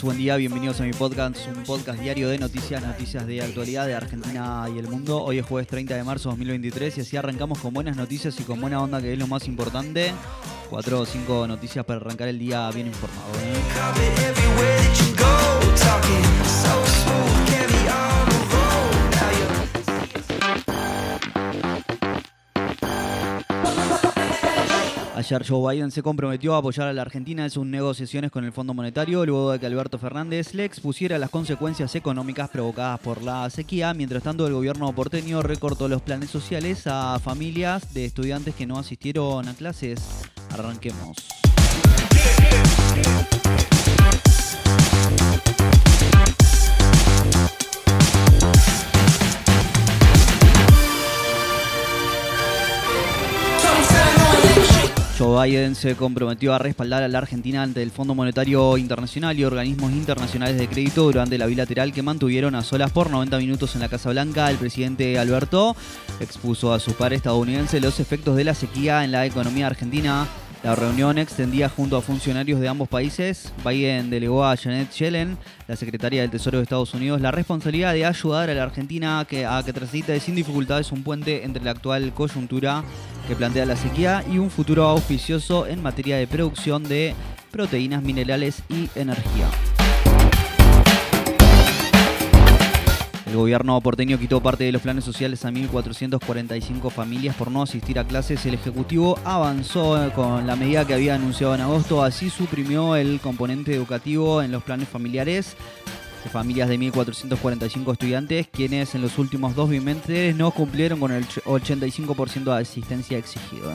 Buen día, bienvenidos a mi podcast, un podcast diario de noticias, noticias de actualidad de Argentina y el mundo. Hoy es jueves 30 de marzo de 2023 y así arrancamos con buenas noticias y con buena onda que es lo más importante. Cuatro o cinco noticias para arrancar el día bien informado. ¿eh? Ayer Joe Biden se comprometió a apoyar a la Argentina en sus negociaciones con el Fondo Monetario luego de que Alberto Fernández le expusiera las consecuencias económicas provocadas por la sequía. Mientras tanto, el gobierno porteño recortó los planes sociales a familias de estudiantes que no asistieron a clases. Arranquemos. Biden se comprometió a respaldar a la Argentina ante el Fondo Monetario Internacional y organismos internacionales de crédito durante la bilateral que mantuvieron a solas por 90 minutos en la Casa Blanca. El presidente Alberto expuso a su par estadounidense los efectos de la sequía en la economía argentina. La reunión extendía junto a funcionarios de ambos países. Biden delegó a Janet Yellen, la secretaria del Tesoro de Estados Unidos, la responsabilidad de ayudar a la Argentina a que, a que transite sin dificultades un puente entre la actual coyuntura que plantea la sequía y un futuro auspicioso en materia de producción de proteínas, minerales y energía. El gobierno porteño quitó parte de los planes sociales a 1.445 familias por no asistir a clases. El Ejecutivo avanzó con la medida que había anunciado en agosto. Así suprimió el componente educativo en los planes familiares de familias de 1.445 estudiantes, quienes en los últimos dos bimestres no cumplieron con el 85% de asistencia exigido.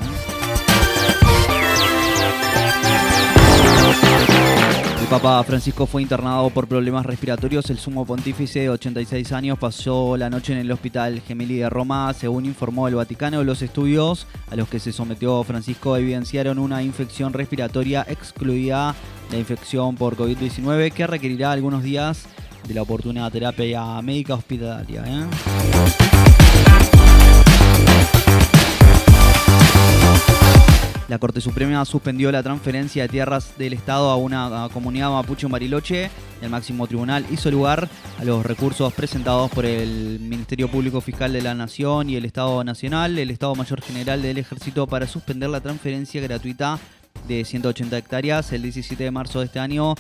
El Papa Francisco fue internado por problemas respiratorios. El sumo pontífice de 86 años pasó la noche en el Hospital Gemelli de Roma. Según informó el Vaticano, los estudios a los que se sometió Francisco evidenciaron una infección respiratoria excluida la infección por COVID-19 que requerirá algunos días de la oportuna terapia médica hospitalaria. ¿eh? La Corte Suprema suspendió la transferencia de tierras del Estado a una comunidad mapuche en. El máximo tribunal hizo lugar a los recursos presentados por el Ministerio Público Fiscal de la Nación y el Estado Nacional, el Estado Mayor General del Ejército, para suspender la transferencia gratuita de 180 hectáreas el 17 de marzo de este año.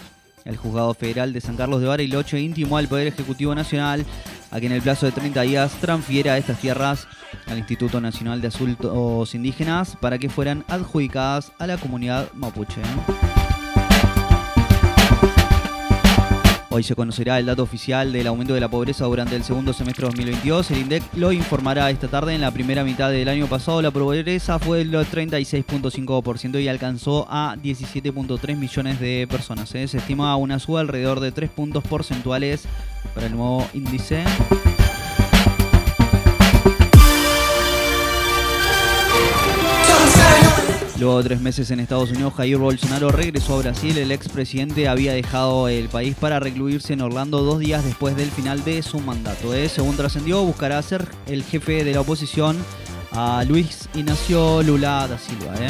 El juzgado federal de San Carlos de Bariloche intimó al Poder Ejecutivo Nacional a que en el plazo de 30 días transfiera estas tierras al Instituto Nacional de Asuntos Indígenas para que fueran adjudicadas a la comunidad mapuche. Hoy se conocerá el dato oficial del aumento de la pobreza durante el segundo semestre de 2022. El INDEC lo informará esta tarde. En la primera mitad del año pasado la pobreza fue del 36.5% y alcanzó a 17.3 millones de personas. ¿eh? Se estima una suba alrededor de 3 puntos porcentuales para el nuevo índice. Luego de tres meses en Estados Unidos, Jair Bolsonaro regresó a Brasil. El expresidente había dejado el país para recluirse en Orlando dos días después del final de su mandato. ¿eh? Según trascendió, buscará ser el jefe de la oposición a Luis Ignacio Lula da Silva. ¿eh?